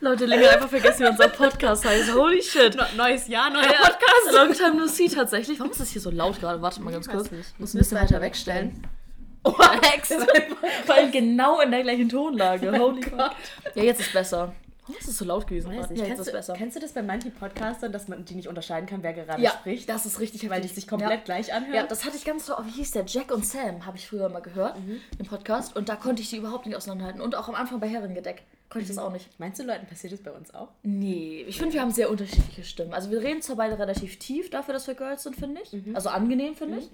Leute, länger einfach vergessen, wie unser Podcast heißt. Holy shit. Neues Jahr, neuer Ja, Podcast. Long time no see tatsächlich. Warum ist das hier so laut gerade? Warte mal ganz Ich kurz. nicht. Muss ein bisschen weiter wegstellen. Oh, extra. Weil genau in der gleichen Tonlage. Holy fuck. Ja, jetzt ist besser. Warum ist es so laut gewesen? Weiß nicht. Ja, Kennst, ist du, besser. kennst du das bei manchen Podcastern, dass man die nicht unterscheiden kann, wer gerade Ja, spricht? das ist richtig Weil die sich komplett ja. gleich anhören? Ja, das hatte ich ganz so, oh, wie hieß der? Jack und Sam, habe ich früher mal gehört im Podcast. Und da konnte ich die überhaupt nicht auseinanderhalten. Und auch am Anfang bei Herrengedeck konnte ich das auch nicht. Meinst du, Leuten passiert das bei uns auch? Nee, ich finde, wir haben sehr unterschiedliche Stimmen. Also wir reden zwar beide relativ tief dafür, dass wir Girls sind, finde ich. Also angenehm, finde ich.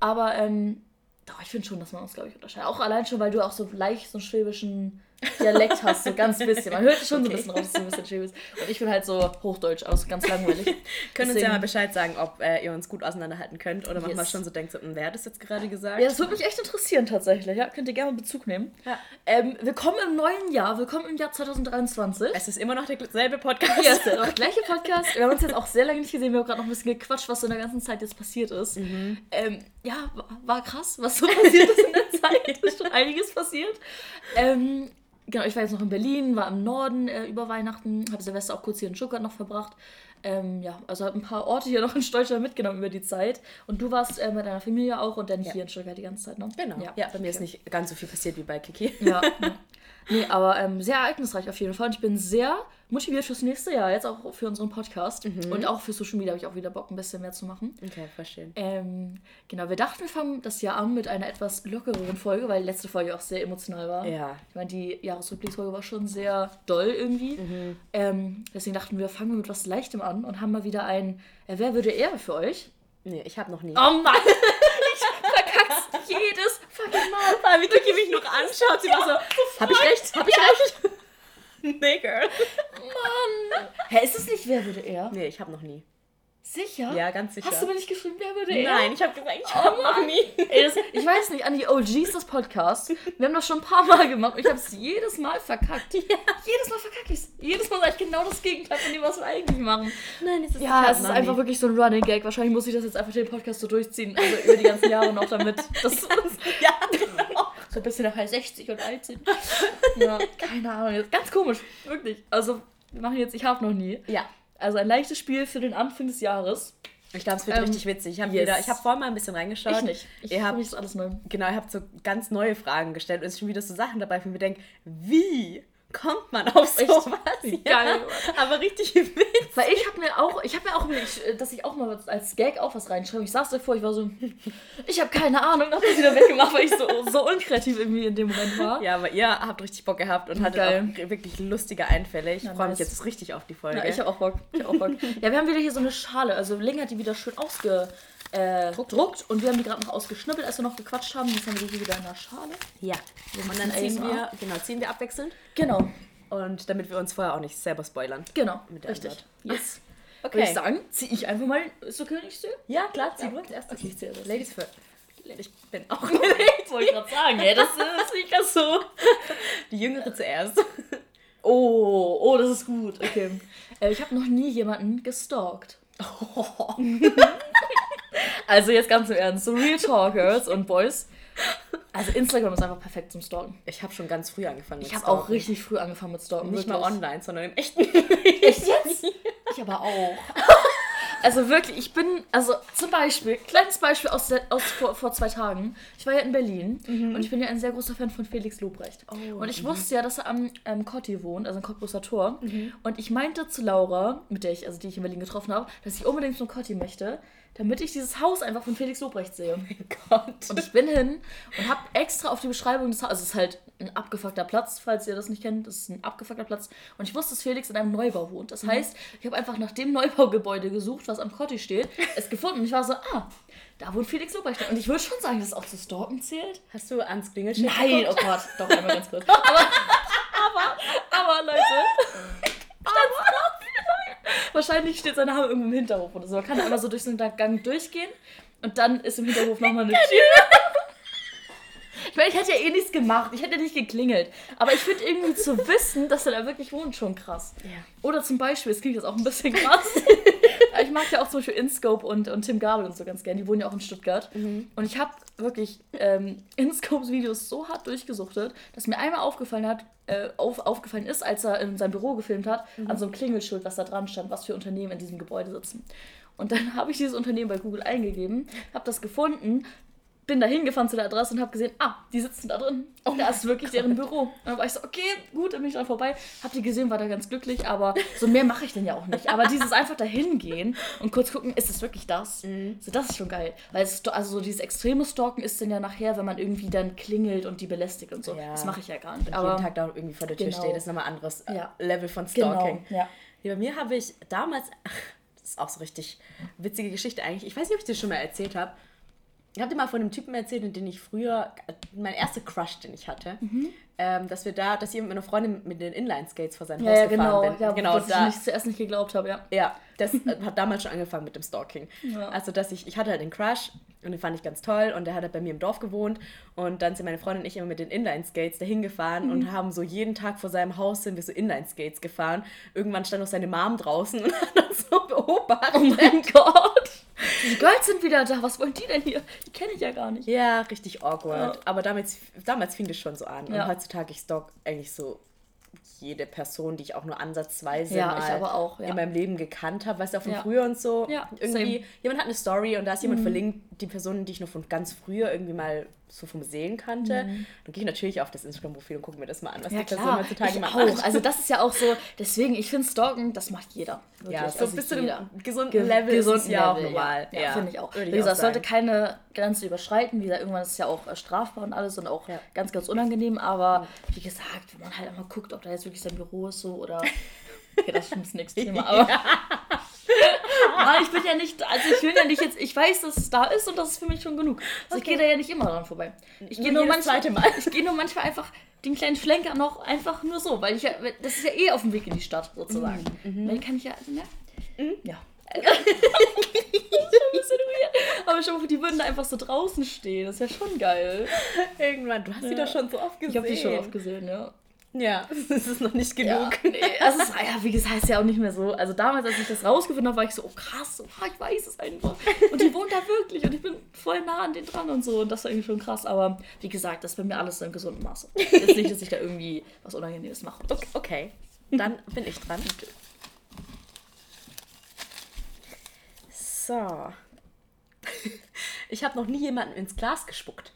Aber ähm, doch, ich finde schon, dass man uns, glaube ich, unterscheidet. Auch allein schon, weil du auch so leicht so einen schwäbischen Dialekt hast, so ganz bisschen. Man hört schon so ein bisschen raus, dass du ein bisschen bist. Und ich bin halt so Hochdeutsch aus, ganz langweilig. Können uns ja Deswegen- mal Bescheid sagen, ob äh, ihr uns gut auseinanderhalten könnt oder manchmal Yes. schon so denkt, so, hm, wer hat das jetzt gerade gesagt? Ja, das würde mich echt interessieren tatsächlich. Ja, könnt ihr gerne Bezug nehmen. Ja. Ähm, willkommen im neuen Jahr, willkommen im Jahr 2023. Es ist immer noch derselbe Podcast. Ja, ist der noch gleiche Podcast. Wir haben uns jetzt auch sehr lange nicht gesehen. Wir haben gerade noch ein bisschen gequatscht, was so in der ganzen Zeit jetzt passiert ist. Mhm. Ähm, ja, war- war krass, was so passiert ist in der Zeit. ist schon einiges passiert. Ähm, genau, ich war jetzt noch in Berlin, war im Norden äh, über Weihnachten, habe Silvester auch kurz hier in Stuttgart noch verbracht. Ähm, ja, also habe ein paar Orte hier noch in Deutschland mitgenommen über die Zeit. Und du warst äh, mit deiner Familie auch und dann Ja. hier in Stuttgart die ganze Zeit, ne? Genau. Ja, bei mir ist nicht ganz so viel passiert wie bei Kiki. Ja. ja. Nee, aber ähm, sehr ereignisreich auf jeden Fall. Und ich bin sehr motiviert fürs nächste Jahr, jetzt auch für unseren Podcast. Und auch für Social Media habe ich auch wieder Bock, ein bisschen mehr zu machen. Okay, verstehen. Ähm, genau, wir dachten, wir fangen das Jahr an mit einer etwas lockereren Folge, weil die letzte Folge auch sehr emotional war. Ja. Ich meine, die Jahresrückblicksfolge war schon sehr doll irgendwie. Ähm, deswegen dachten wir, fangen wir mit was Leichtem an und haben mal wieder ein äh, Wer würde er für euch? Nee, ich habe noch nie. Oh Mann! jedes fucking Mal. Weil wie Kiki mich noch anschaut, sie war so, hab ich recht? Hab ich recht? nee, Girl. Mann! Hä, ist es nicht Wer würde er? Nee, ich habe noch nie. Sicher? Ja, ganz sicher. Hast du mir nicht geschrieben, wer würde er? Nein, ich habe gesagt, ich Oh habe noch nie. Ey, das, ich weiß nicht, an die OGs des Podcasts. Wir haben das schon ein paar Mal gemacht und ich habe es jedes Mal verkackt. Jedes Mal verkacke ich es. Jedes Mal sage ich genau das Gegenteil von dem, was wir eigentlich machen. Nein, es ist Ja, es ist einfach wirklich so ein Running Gag. Wahrscheinlich muss ich das jetzt einfach den Podcast so durchziehen, also über die ganzen Jahre noch damit. Das so Ja, genau. ein bisschen nach 60 und alt sind. Ja, keine Ahnung. Ganz komisch, wirklich. Also, wir machen jetzt Ich habe noch nie. Ja. Also ein leichtes Spiel für den Anfang des Jahres. Ich glaube, es wird Ähm, richtig witzig. Ich habe yes. ich habe vorhin mal ein bisschen reingeschaut. Ich nicht. Ich ihr habt, mich alles neu. genau, ihr habt so ganz neue Fragen gestellt und es sind schon wieder so Sachen dabei, von mir denke, wie kommt man auf Echt? sowas? Ja, geil. aber richtig witzig. Weil ich habe mir auch, ich habe mir auch, überlegt, äh, dass ich auch mal als Gag auch was reinschreibe. Ich saß davor, ich war so, ich habe keine Ahnung, hab das wieder weggemacht, weil ich so, so unkreativ irgendwie in dem Moment war. Ja, aber ihr habt richtig Bock gehabt und hattet Geil. auch wirklich lustige Einfälle. Ich Ja, freue mich jetzt richtig auf die Folge. Ja, ich habe auch Bock. Ich hab auch Bock. ja, wir haben wieder hier so eine Schale. Also Ling hat die wieder schön ausgedruckt äh, druckt und wir haben die gerade noch ausgeschnippelt, als wir noch gequatscht haben. Jetzt haben wir die hier wieder in der Schale. ja. Und dann ziehen ASMR. wir, genau, ziehen wir abwechselnd. Genau, Und damit wir uns vorher auch nicht selber spoilern. genau. Mit der richtig. Antwort. Yes. Okay. Würde ich sagen, ziehe ich einfach mal. Ist okay, wenn ich sehe? Ja, klar, zieh Ja. du als erstes. Okay, ich ziehe das. Ladies first. Ich bin auch Ich wollte gerade sagen, ey, das ist nicht ganz so. die Jüngere zuerst. Oh, oh, das ist gut. Okay. Äh, ich habe noch nie jemanden gestalkt. Also jetzt ganz im Ernst, so Real Talk, Girls und Boys. Also Instagram ist einfach perfekt zum Stalken. Ich habe schon ganz früh angefangen mit Ich habe auch richtig früh angefangen mit Stalken. Nicht wirklich. mal online, sondern im echten. Echt jetzt? Ich aber auch. Also wirklich, ich bin, also zum Beispiel, kleines Beispiel aus, der, aus vor, vor zwei Tagen. Ich war ja in Berlin und ich bin ja ein sehr großer Fan von Felix Lobrecht. Oh, und ich wusste ja, dass er am ähm, Cotti wohnt, also am Cottbusser Tor. Und ich meinte zu Laura, mit der ich, also die ich in Berlin getroffen habe, dass ich unbedingt zum Cotti möchte, damit ich dieses Haus einfach von Felix Lobrecht sehe. Gott. Und ich bin hin und habe extra auf die Beschreibung des Hauses, also es ist halt ein abgefuckter Platz, falls ihr das nicht kennt, das ist ein abgefuckter Platz. Und ich wusste, dass Felix in einem Neubau wohnt. Das heißt, ich habe einfach nach dem Neubaugebäude gesucht, was am Kotti steht, es gefunden. Und ich war so, ah, da wohnt Felix Lobrecht. Und ich würde schon sagen, dass es auch zu Stalken zählt. Hast du ans Klingelschild Nein, oh geguckt? Gott, doch einmal ganz kurz. Aber, aber, aber Leute, aber, Wahrscheinlich steht seine Hammer irgendwo im Hinterhof oder so. Man kann einmal so durch so einen Gang durchgehen und dann ist im Hinterhof nochmal eine Tür. Ich meine, ich hätte ja eh nichts gemacht. Ich hätte ja nicht geklingelt. Aber ich finde irgendwie zu wissen, dass er da wirklich wohnt, schon krass. Ja. Oder zum Beispiel, es klingt jetzt auch ein bisschen krass. Ich mag ja auch zum Beispiel InScope und, und Tim Gabel und so ganz gern. Die wohnen ja auch in Stuttgart. Und ich habe wirklich ähm, InScopes Videos so hart durchgesuchtet, dass mir einmal aufgefallen hat, äh, auf, aufgefallen ist, als er in seinem Büro gefilmt hat, an so einem Klingelschild, was da dran stand, was für Unternehmen in diesem Gebäude sitzen. Und dann habe ich dieses Unternehmen bei Google eingegeben, habe das gefunden, bin da hingefahren zu der Adresse und habe gesehen, ah, die sitzen da drin. Und da ist wirklich deren Büro. Und dann war ich so, okay, gut, dann bin ich dran vorbei. Hab die gesehen, war da ganz glücklich, aber so mehr mache ich denn ja auch nicht. Aber dieses einfach dahin gehen und kurz gucken, ist es wirklich das? So, das ist schon geil. Weil es, also so dieses extreme Stalken ist dann ja nachher, wenn man irgendwie dann klingelt und die belästigt und so. Ja. Das mache ich ja gar nicht. Und Aber jeden Tag da irgendwie vor der Tür Genau. steht, ist nochmal ein anderes äh, Ja. Level von Stalking. genau, ja. Ja, bei mir habe ich damals, ach, das ist auch so richtig witzige Geschichte eigentlich. Ich weiß nicht, ob ich dir schon mal erzählt habe. Ich habe dir mal von einem Typen erzählt, in den ich früher, mein erster Crush, den ich hatte, Mhm. ähm, dass wir da, dass ich mit meiner Freundin mit den Inline-Skates vor seinem Ja, Haus ja, gefahren genau. bin. Ja, genau was da. ich nicht, zuerst nicht geglaubt habe, ja. Ja, das äh, hat damals schon angefangen mit dem Stalking. Ja. Also, dass ich, ich hatte halt den Crush und den fand ich ganz toll und der hat halt bei mir im Dorf gewohnt und dann sind meine Freundin und ich immer mit den Inline-Skates dahin gefahren Mhm. und haben so jeden Tag vor seinem Haus sind wir so Inline-Skates gefahren. Irgendwann stand noch seine Mom draußen und hat das so beobachtet. Oh mein Gott. Die Girls sind wieder da. Was wollen die denn hier? Die kenne ich ja gar nicht. Ja, richtig awkward. Ja. Aber damals, damals fing das schon so an. Ja. Und heutzutage, ich stalk eigentlich so jede Person, die ich auch nur ansatzweise Ja, mal auch, ja. in meinem Leben gekannt habe, weißt du, auch von Ja. früher und so. Ja, irgendwie, same. Mhm. jemand hat eine Story und da ist jemand verlinkt, die Personen, die ich noch von ganz früher irgendwie mal so vom Sehen kannte. Dann gehe ich natürlich auf das Instagram-Profil und gucke mir das mal an, was Mhm. Ja, die Person heutzutage mal auch. macht. Also das ist ja auch so, deswegen, ich finde Stalken, das macht jeder. Wirklich. ja, so also bis zu einem gesunden Ge- Level ist es gesunden ja auch Level, normal. Ja, ja, finde ich auch. Würde Wie gesagt, es sollte keine Grenze überschreiten. Wie gesagt, irgendwann ist es ja auch äh, strafbar und alles und auch Ja. ganz, ganz unangenehm. Aber wie gesagt, wenn man halt einmal guckt, ob da jetzt wirklich sein Büro ist so oder. Okay, das ist schon das nächste Thema. Aber Mann, ich bin ja nicht, also ich will ja nicht jetzt, ich weiß, dass es da ist und das ist für mich schon genug. Also ich Okay. gehe da ja nicht immer dran vorbei. Ich gehe nur manchmal, ich gehe nur manchmal einfach den kleinen Schlenker noch einfach nur so, weil ich ja, das ist ja eh auf dem Weg in die Stadt sozusagen. Weil kann ich ja, also, ne? Ja. Schon ein bisschen weird. Aber schon, die würden da einfach so draußen stehen. Das ist ja schon geil. Irgendwann, du hast sie Ja. doch schon so oft gesehen. Ich habe die schon oft gesehen, ja. Ja, das ist noch nicht Ja, genug. nee, also es ist, ja, wie gesagt, ist ja auch nicht mehr so. Also damals, als ich das rausgefunden habe, war ich so, oh krass, oh, ich weiß es einfach. Und die wohnt da wirklich und ich bin voll nah an den dran und so. Und das war irgendwie schon krass. Aber wie gesagt, das ist bei mir alles im gesunden Maße. Jetzt nicht, dass ich da irgendwie was Unangenehmes mache. Okay, okay. dann bin ich dran. So. Ich habe noch nie jemanden ins Glas gespuckt.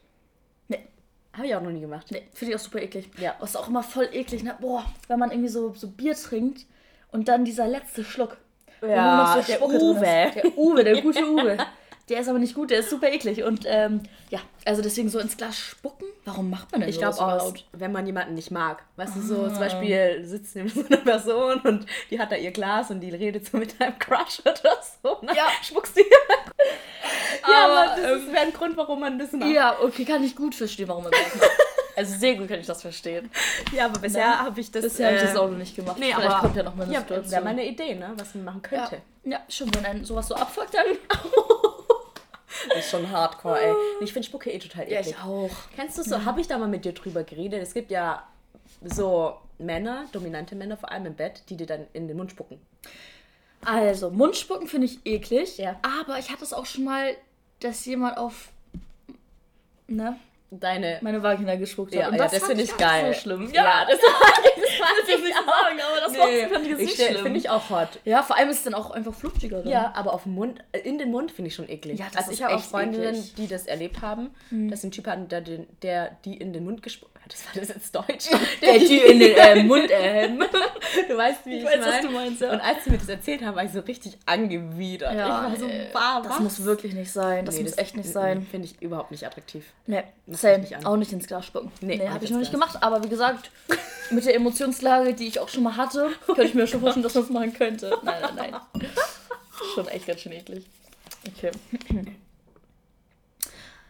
Habe ich auch noch nie gemacht. Nee, finde ich auch super eklig. Ja. Was auch immer voll eklig, ne? Boah, wenn man irgendwie so, so Bier trinkt und dann dieser letzte Schluck. Ja, nur noch der Spucke drin Uwe. Der Uwe, der gute Uwe. Der ist aber nicht gut, der ist super eklig. Und ähm, ja, also deswegen so ins Glas spucken, warum macht man denn Ich glaube sowas auch, überhaupt? wenn man jemanden nicht mag. Weißt du, so Ah. zum Beispiel sitzt neben so einer Person und die hat da ihr Glas und die redet so mit deinem Crush oder so. Dann Ja. spuckst du ihr. ja, Aber, aber das ähm, wäre ein Grund, warum man das macht. Ja, okay, kann ich gut verstehen, warum man das macht. Also sehr gut kann ich das verstehen. Ja, aber bisher habe ich das. Bisher habe ich das äh, auch noch nicht gemacht. Nee, Vielleicht aber kommt ja noch mal eine ja, Situation. wäre mal eine Idee, ne? was man machen ja. könnte. ja, schon, wenn einen sowas so abfuckt, dann... Das ist schon hardcore, ey. Ich finde Spucke eh total Ja, eklig. ich auch. Kennst du so, habe ich da mal mit dir drüber geredet? Es gibt ja so Männer, dominante Männer vor allem im Bett, die dir dann in den Mund spucken. Also, Mundspucken finde ich eklig. Ja. Aber ich hatte es auch schon mal, dass jemand auf ne, Deine. meine Vagina gespuckt hat. Ja, Und ja, das, das finde ich nicht geil. so schlimm. Ja, das, das will ich nicht sagen, aber das nee, fand ich jetzt ich nicht finde ich auch hot. ja, vor allem ist es dann auch einfach. Dann. Ja, aber auf dem Mund, äh, in den Mund finde ich schon eklig. Ja, das also ist ich habe auch Freundinnen, eklig. die das erlebt haben, dass ein Typ hatten, der, den- der die in den Mund gespuckt das war das jetzt Deutsch. Der die in den äh, Mund, ähm. Du weißt, wie ich, weiß, was mein. du meinst, ja. Und als sie mir das erzählt haben, war ich so richtig angewidert. ich Ja, war so, äh, bah, das was? muss wirklich nicht sein. Das Nee, muss echt nicht sein. Finde ich überhaupt nicht attraktiv. Nee, same. nicht auch nicht ins Glas spucken. Nee, Nee, habe ich noch nicht gemacht. Aber wie gesagt, mit der Emotionslage, die ich auch schon mal hatte, könnte ich mir schon vorstellen, dass man es machen könnte. Nein, nein, nein. Schon echt ganz schön eklig. Okay.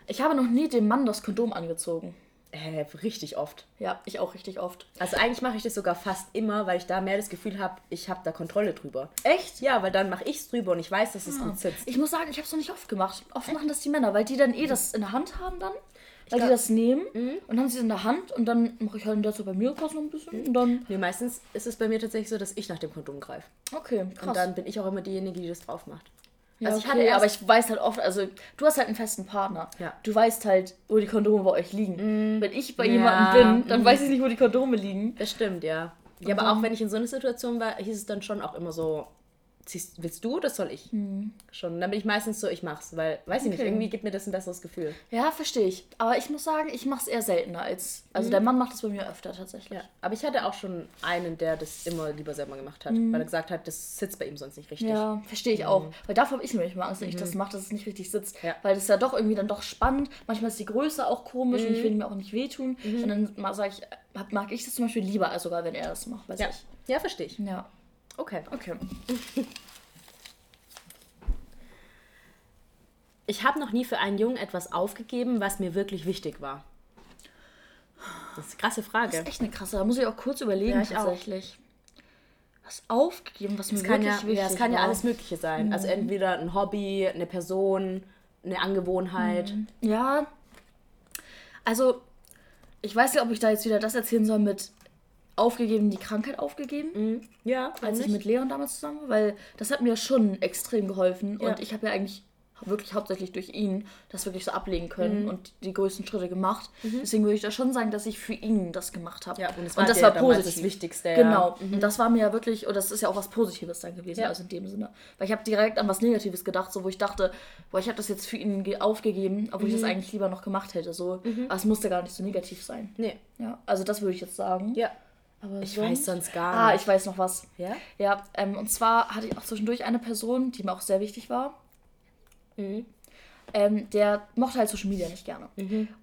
Ich habe noch nie dem Mann das Kondom angezogen. Äh, richtig oft. Ja, ich auch richtig oft. Also eigentlich mache ich das sogar fast immer, weil ich da mehr das Gefühl habe, ich habe da Kontrolle drüber. Echt? Ja, weil dann mache ich es drüber und ich weiß, dass es gut sitzt. Ich muss sagen, ich habe es noch nicht oft gemacht. Oft machen das die Männer, weil die dann eh das in der Hand haben dann. Weil die glaub- das nehmen und haben sie es in der Hand und dann mache ich halt dazu bei mir fast noch ein bisschen und dann. Nee, meistens ist es bei mir tatsächlich so, dass ich nach dem Kondom greife. Okay, krass. Und dann bin ich auch immer diejenige, die das drauf macht. ja, also okay, ich hatte erst- aber ich weiß halt oft, also du hast halt einen festen Partner. Ja. Du weißt halt, wo die Kondome bei euch liegen. Wenn ich bei Ja, jemandem bin, dann weiß ich nicht, wo die Kondome liegen. Das stimmt, ja. Ja, aber auch wenn ich in so einer Situation war, hieß es dann schon auch immer so, ziehst, willst du, das soll ich. Schon. Und dann bin ich meistens so, ich mach's, weil, weiß ich nicht, Okay. irgendwie gibt mir das ein besseres Gefühl. Ja, verstehe ich. Aber ich muss sagen, ich mache es eher seltener als. Also der Mann macht das bei mir öfter tatsächlich. Ja. Aber ich hatte auch schon einen, der das immer lieber selber gemacht hat, weil er gesagt hat, das sitzt bei ihm sonst nicht richtig. Ja, verstehe ich auch. Weil davor habe ich nämlich mal Angst, wenn ich das mache, dass es nicht richtig sitzt. Ja. Weil das ist ja doch irgendwie dann doch spannend. Manchmal ist die Größe auch komisch und ich will ihm auch nicht wehtun. Und dann ma- sag ich, mag ich das zum Beispiel lieber, als sogar wenn er das macht. Weiß Ja, ich. ja verstehe ich. Ja. Okay. Okay. Ich habe noch nie für einen Jungen etwas aufgegeben, was mir wirklich wichtig war. Das ist eine krasse Frage. Das ist echt eine krasse. Da muss ich auch kurz überlegen Ja, ich auch. tatsächlich. Was aufgegeben, was mir Es kann, ja, wirklich wichtig ja, es kann ja war. alles Mögliche sein. Also entweder ein Hobby, eine Person, eine Angewohnheit. Ja. Also, ich weiß nicht, ob ich da jetzt wieder das erzählen soll mit aufgegeben, die Krankheit aufgegeben. Ja, als ich mit Leon damals zusammen war, weil das hat mir schon extrem geholfen Ja. und ich habe ja eigentlich wirklich hauptsächlich durch ihn das wirklich so ablegen können und die größten Schritte gemacht. Deswegen würde ich da schon sagen, dass ich für ihn das gemacht habe. Ja, und es war das dir war damals positiv. das Wichtigste, ja. Genau. Und das war mir ja wirklich, und das ist ja auch was Positives dann gewesen, Ja. also in dem Sinne. Weil ich habe direkt an was Negatives gedacht, so wo ich dachte, boah, ich habe das jetzt für ihn ge- aufgegeben, obwohl ich das eigentlich lieber noch gemacht hätte. So. Aber es musste gar nicht so negativ sein. Nee. Ja, also das würde ich jetzt sagen. Ja. Aber Ich weiß sonst gar Ah, nicht. ich weiß noch was. Ja? Ja, ähm, und zwar hatte ich auch zwischendurch eine Person, die mir auch sehr wichtig war. Mhm. Ähm, der mochte halt Social Media nicht gerne.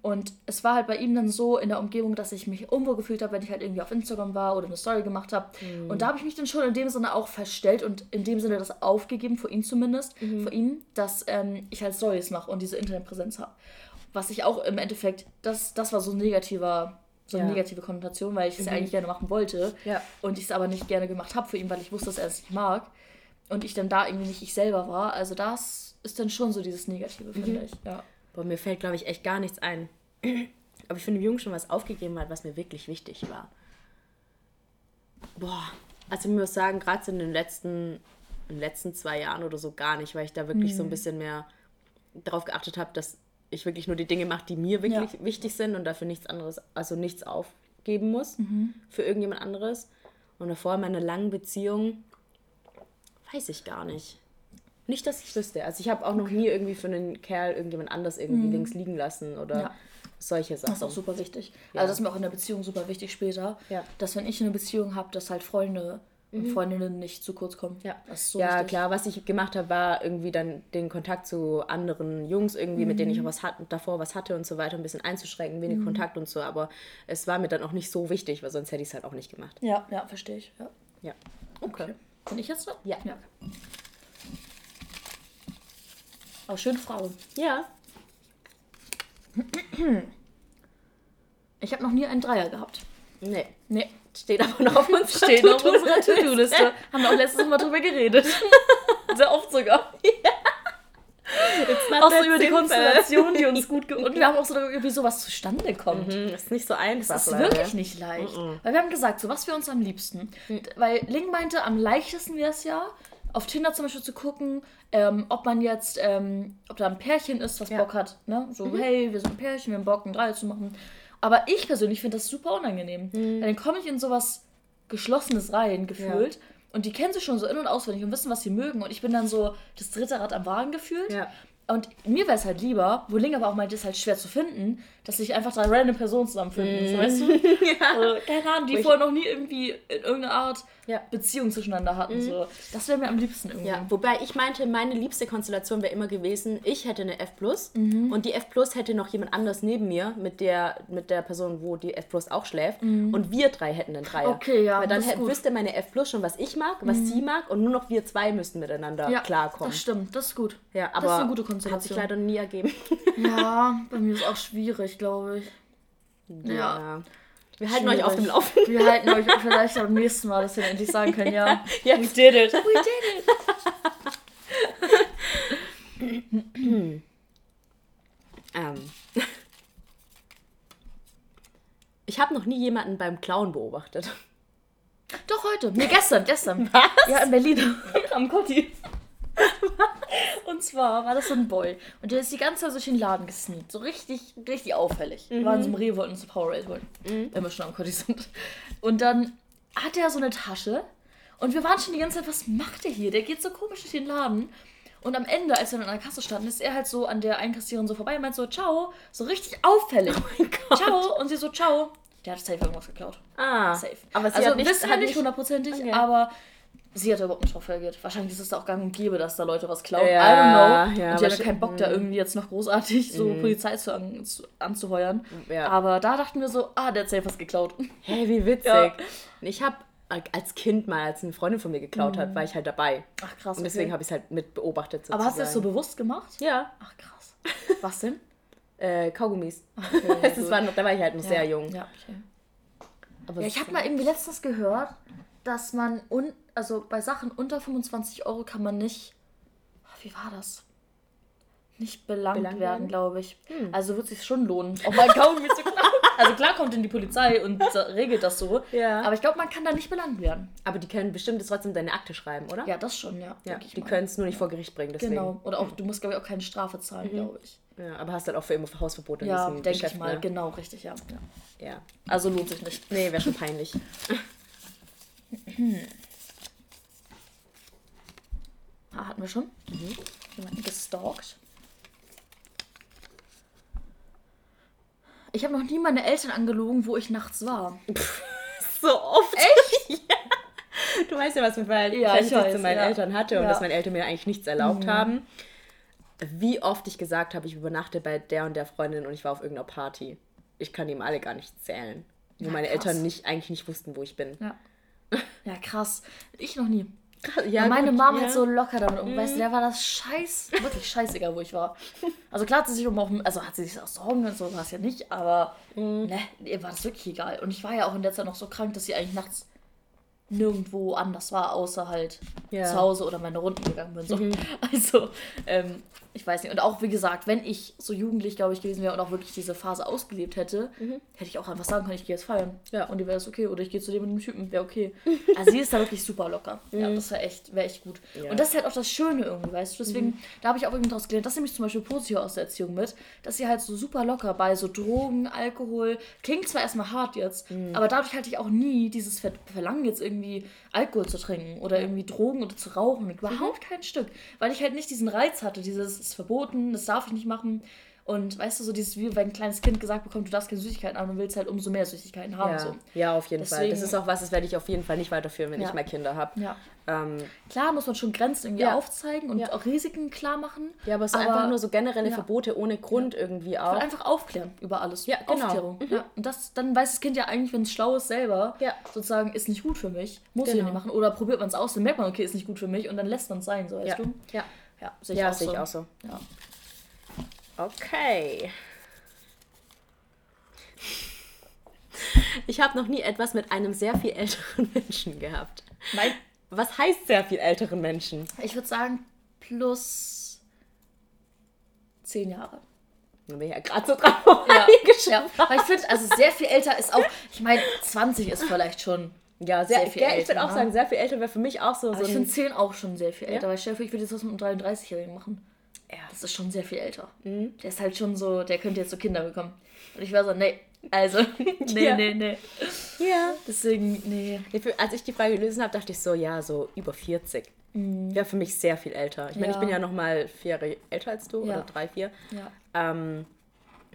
Und es war halt bei ihm dann so in der Umgebung, dass ich mich unwohl gefühlt habe, wenn ich halt irgendwie auf Instagram war oder eine Story gemacht habe. Mhm. Und da habe ich mich dann schon in dem Sinne auch verstellt und in dem Sinne das aufgegeben, für ihn zumindest, Mhm. für ihn, dass ähm, ich halt Stories mache und diese Internetpräsenz habe. Was ich auch im Endeffekt, das, das war so ein negativer, so eine Ja. Mhm. negative Konnotation, weil ich es ja eigentlich gerne machen wollte Ja. und ich es aber nicht gerne gemacht habe für ihn, weil ich wusste, dass er es nicht mag und ich dann da irgendwie nicht ich selber war. Also das ist dann schon so dieses Negative, Mhm. finde ich. Ja. Boah, mir fällt, glaube ich, echt gar nichts ein. Aber ich finde, dem Jungen schon was aufgegeben hat, was mir wirklich wichtig war. Boah, also ich muss sagen, gerade in den letzten, in den letzten zwei Jahren oder so gar nicht, weil ich da wirklich so ein bisschen mehr darauf geachtet habe, dass ich wirklich nur die Dinge mache, die mir wirklich Ja. wichtig sind und dafür nichts anderes, also nichts aufgeben muss für irgendjemand anderes. Und davor in meiner langen Beziehung weiß ich gar nicht. Nicht, dass ich wüsste. Also ich habe auch noch nie irgendwie für einen Kerl irgendjemand anders irgendwie links liegen lassen oder Ja. solche Sachen. Das ist auch super wichtig. Also das ist mir auch in der Beziehung super wichtig später, Ja. Mhm. dass wenn ich eine Beziehung habe, dass halt Freunde und Freundinnen nicht zu kurz kommen. Ja, so ja wichtig. klar, was ich gemacht habe, war irgendwie dann den Kontakt zu anderen Jungs irgendwie, mit denen Mhm. ich auch was hat, davor was hatte und so weiter, ein bisschen einzuschränken, wenig Kontakt und so, aber es war mir dann auch nicht so wichtig, weil sonst hätte ich es halt auch nicht gemacht. Ja, ja, verstehe ich. Ja. Ja. Okay. Bin ich jetzt dran? Ja. ja. Oh, schöne Frage. Ja. Ich habe noch nie einen Dreier gehabt. Nee. Nee. Steht aber noch auf uns Steht auf unserer To-Do-Liste. Haben wir auch letztes Mal drüber geredet. Sehr oft sogar. Auch so über die Konstellation, die uns gut Und wir haben auch so darüber, wie sowas zustande kommt. Hm, Ist nicht so einfach. Das ist leider. wirklich nicht leicht. Weil wir haben gesagt, so was wir uns am liebsten. Weil Ling meinte, am leichtesten wäre es ja, auf Tinder zum Beispiel zu gucken, ähm, ob man jetzt, ähm, ob da ein Pärchen ist, was Ja. Bock hat. Ne? So, hey, wir sind ein Pärchen, wir haben Bock, ein Dreier zu machen. Aber ich persönlich finde das super unangenehm. Weil dann komme ich in sowas Geschlossenes rein, gefühlt. Und die kennen sich schon so in- und auswendig und wissen, was sie mögen. Und ich bin dann so das dritte Rad am Wagen gefühlt. Ja. Und mir wäre es halt lieber, wo Ling aber auch meinte, ist halt schwer zu finden, dass sich einfach drei random Personen zusammenfinden. So, weißt du? Also, keine Ahnung, die Wo vorher noch nie irgendwie in irgendeiner Art Ja. Beziehung zueinander hatten. So. Das wäre mir am liebsten irgendwie. Ja, wobei ich meinte, meine liebste Konstellation wäre immer gewesen, ich hätte eine F Mhm. und die F hätte noch jemand anders neben mir, mit der, mit der Person, wo die F auch schläft. Und wir drei hätten einen Dreier. Mhm. Okay, ja, Weil dann das ist hätte. Mhm. wüsste meine F schon, was ich mag, was sie mag und nur noch wir zwei müssten miteinander Ja, klarkommen. Das stimmt, das ist gut. Ja, aber das ist eine gute hat sich Konstellation. leider nie ergeben. Ja, bei mir ist auch schwierig, glaube ich. Ja. Wir halten euch auf dem. Laufenden. Wir halten euch vielleicht am nächsten Mal, dass wir endlich sagen können, ja. Yes. We did it. We did it. Ähm. Ich habe noch nie jemanden beim Clown beobachtet. Doch heute. Nee, gestern, gestern. Was? Ja, in Berlin. Am Kotti. Und zwar war das so ein Boy. Und der ist die ganze Zeit durch den Laden gesneakt. So richtig, richtig auffällig. Wir waren so im Rewe wollten zu Power Race holen. Wenn wir schon am Kotti sind. Und dann hat er so eine Tasche. Und wir waren schon die ganze Zeit, was macht der hier? Der geht so komisch durch den Laden. Und am Ende, als wir dann an der Kasse standen, ist er halt so an der Einkassiererin so vorbei und meint so, ciao. So richtig auffällig. Oh mein Gott. Ciao. Und sie so, ciao. Der hat safe irgendwas geklaut. Ah, Safe. Aber sie also hat nicht, wissen wir hat nicht nicht hundertprozentig, Okay. aber sie hat überhaupt nicht drauf reagiert. Wahrscheinlich ist es da auch gang und gäbe, dass da Leute was klauen. Ja, I don't know. ja, und die wahrscheinlich- keinen Bock, da irgendwie jetzt noch großartig so Polizei zu, an, zu, anzuheuern. Ja. Aber da dachten wir so, ah, der hat safe was geklaut. Hey, wie witzig. Ja. Ich habe als Kind mal, als eine Freundin von mir geklaut hat, war ich halt dabei. Ach krass. Und deswegen okay. habe ich es halt mit beobachtet sozusagen. Aber hast du das so bewusst gemacht? Ja, Ach krass. Was denn? äh, Kaugummis. Okay, das war noch, da war ich halt noch sehr jung. Ja, okay. Ich habe mal irgendwie letztens gehört, dass man, un also bei Sachen unter 25 Euro kann man nicht, oh, wie war das? Nicht belangt, Belangt werden? Hm. glaube ich. Also wird es sich schon lohnen, auch mal Kaugummi zu klauen. Also klar kommt in die Polizei und regelt das so. Ja. Aber ich glaube, man kann da nicht belangt werden. Aber die können bestimmt trotzdem deine Akte schreiben, oder? Ja, das schon, ja. Ja, die können es nur nicht vor Gericht bringen, deswegen. Genau. Oder auch, du musst, glaube ich, auch keine Strafe zahlen, glaube ich. Ja, aber hast halt auch für immer Hausverbot in Ja, diesem denke ich mal. ne? Genau, richtig, ja. ja. Ja. Also lohnt sich nicht. Nee, wäre schon peinlich. Ah, hatten wir schon? Jemanden gestalkt. Ich habe noch nie meine Eltern angelogen, wo ich nachts war. so oft. Echt? ja. Du weißt ja, was mit meinen Ja, ich weiß, zu meinen ja. Eltern hatte und Ja. Mhm. dass meine Eltern mir eigentlich nichts erlaubt haben. Wie oft ich gesagt habe, ich übernachte bei der und der Freundin und ich war auf irgendeiner Party. Ich kann ihm alle gar nicht zählen. Wo meine krass. Eltern nicht, eigentlich nicht wussten, wo ich bin. Ja. Ja, krass. Ich noch nie. Ja, meine gut, Mom ja. hat so locker damit um. Weißt du, der war das scheiß, wirklich scheißegal, wo ich war. Also klar hat sie sich um auch, also hat sie sich auch Sorgen und so war es ja nicht, aber Mhm. ne, ihr war das wirklich egal. Und ich war ja auch in der Zeit noch so krank, dass sie eigentlich nachts nirgendwo anders war, außer halt Ja. zu Hause oder meine Runden gegangen bin. So. Also, ähm, ich weiß nicht. Und auch, wie gesagt, wenn ich so jugendlich, glaube ich, gewesen wäre und auch wirklich diese Phase ausgelebt hätte, hätte ich auch einfach sagen können, ich gehe jetzt feiern. Ja. Und die wäre es okay. Oder ich gehe zu dem und dem Typen, wäre okay. Also sie ist da wirklich super locker. Ja, das wäre echt, wäre echt gut. Ja. Und das ist halt auch das Schöne irgendwie, weißt du? Deswegen, da habe ich auch irgendwie daraus gelernt, das nehme ich zum Beispiel positiv aus der Erziehung mit, dass sie halt so super locker bei so Drogen, Alkohol, klingt zwar erstmal hart jetzt, aber dadurch hatte ich auch nie dieses Ver Verlangen jetzt irgendwie Alkohol zu trinken oder irgendwie Drogen oder zu rauchen. Überhaupt kein Stück. Weil ich halt nicht diesen Reiz hatte, dieses ist verboten, das darf ich nicht machen. Und weißt du, so dieses, wie wenn ein kleines Kind gesagt bekommt, du darfst keine Süßigkeiten haben und willst halt umso mehr Süßigkeiten haben. Ja, So. ja, auf jeden Fall. Das Deswegen- ist auch was, das werde ich auf jeden Fall nicht weiterführen, wenn Ja. ich mal Kinder habe. Ja. Ähm, Klar muss man schon Grenzen irgendwie Ja. aufzeigen und auch Risiken klar machen. ja, aber so Aber- einfach nur so generelle. Verbote ohne Grund irgendwie auch. Und einfach aufklären über alles. Ja, genau. Aufklärung. Ja. Und das, dann weiß das Kind ja eigentlich, wenn es schlau ist selber, sozusagen, ist nicht gut für mich, muss ich Genau. nicht machen. Oder probiert man es aus, dann merkt man, okay, ist nicht gut für mich und dann lässt man es sein, so weißt du? ja. Ja, sehe ich, Ja, auch, sehe so. ich auch so. Ja. Okay. Ich habe noch nie etwas mit einem sehr viel älteren Menschen gehabt. Nein, Was heißt sehr viel älteren Menschen? ich würde sagen, plus zehn Jahre. Da bin ich ja gerade so dran Ja, vorbeigeschaut. ja. Weil ich finde, also sehr viel älter ist auch, ich meine, 20 ist vielleicht schon. Ja, sehr, Sehr viel ja, ich würde älter, auch ne? sagen, sehr viel älter wäre für mich auch so, Aber so ich finde 10 auch schon sehr viel älter, Ja? weil stell dir vor, ich würde jetzt was mit einem 33-Jährigen machen. Ja. Das ist schon sehr viel älter. Mhm. Der ist halt schon so, der könnte jetzt so Kinder bekommen. Und ich war so, nee, also, nee, Ja. nee, nee. Ja. Deswegen, nee. Als ich die Frage gelesen habe, dachte ich so, ja, so über 40. Wäre für mich sehr viel älter. Ich meine, ich Ja. bin ja noch mal vier Jahre älter als du, Ja. oder drei, vier. Ja. Ähm,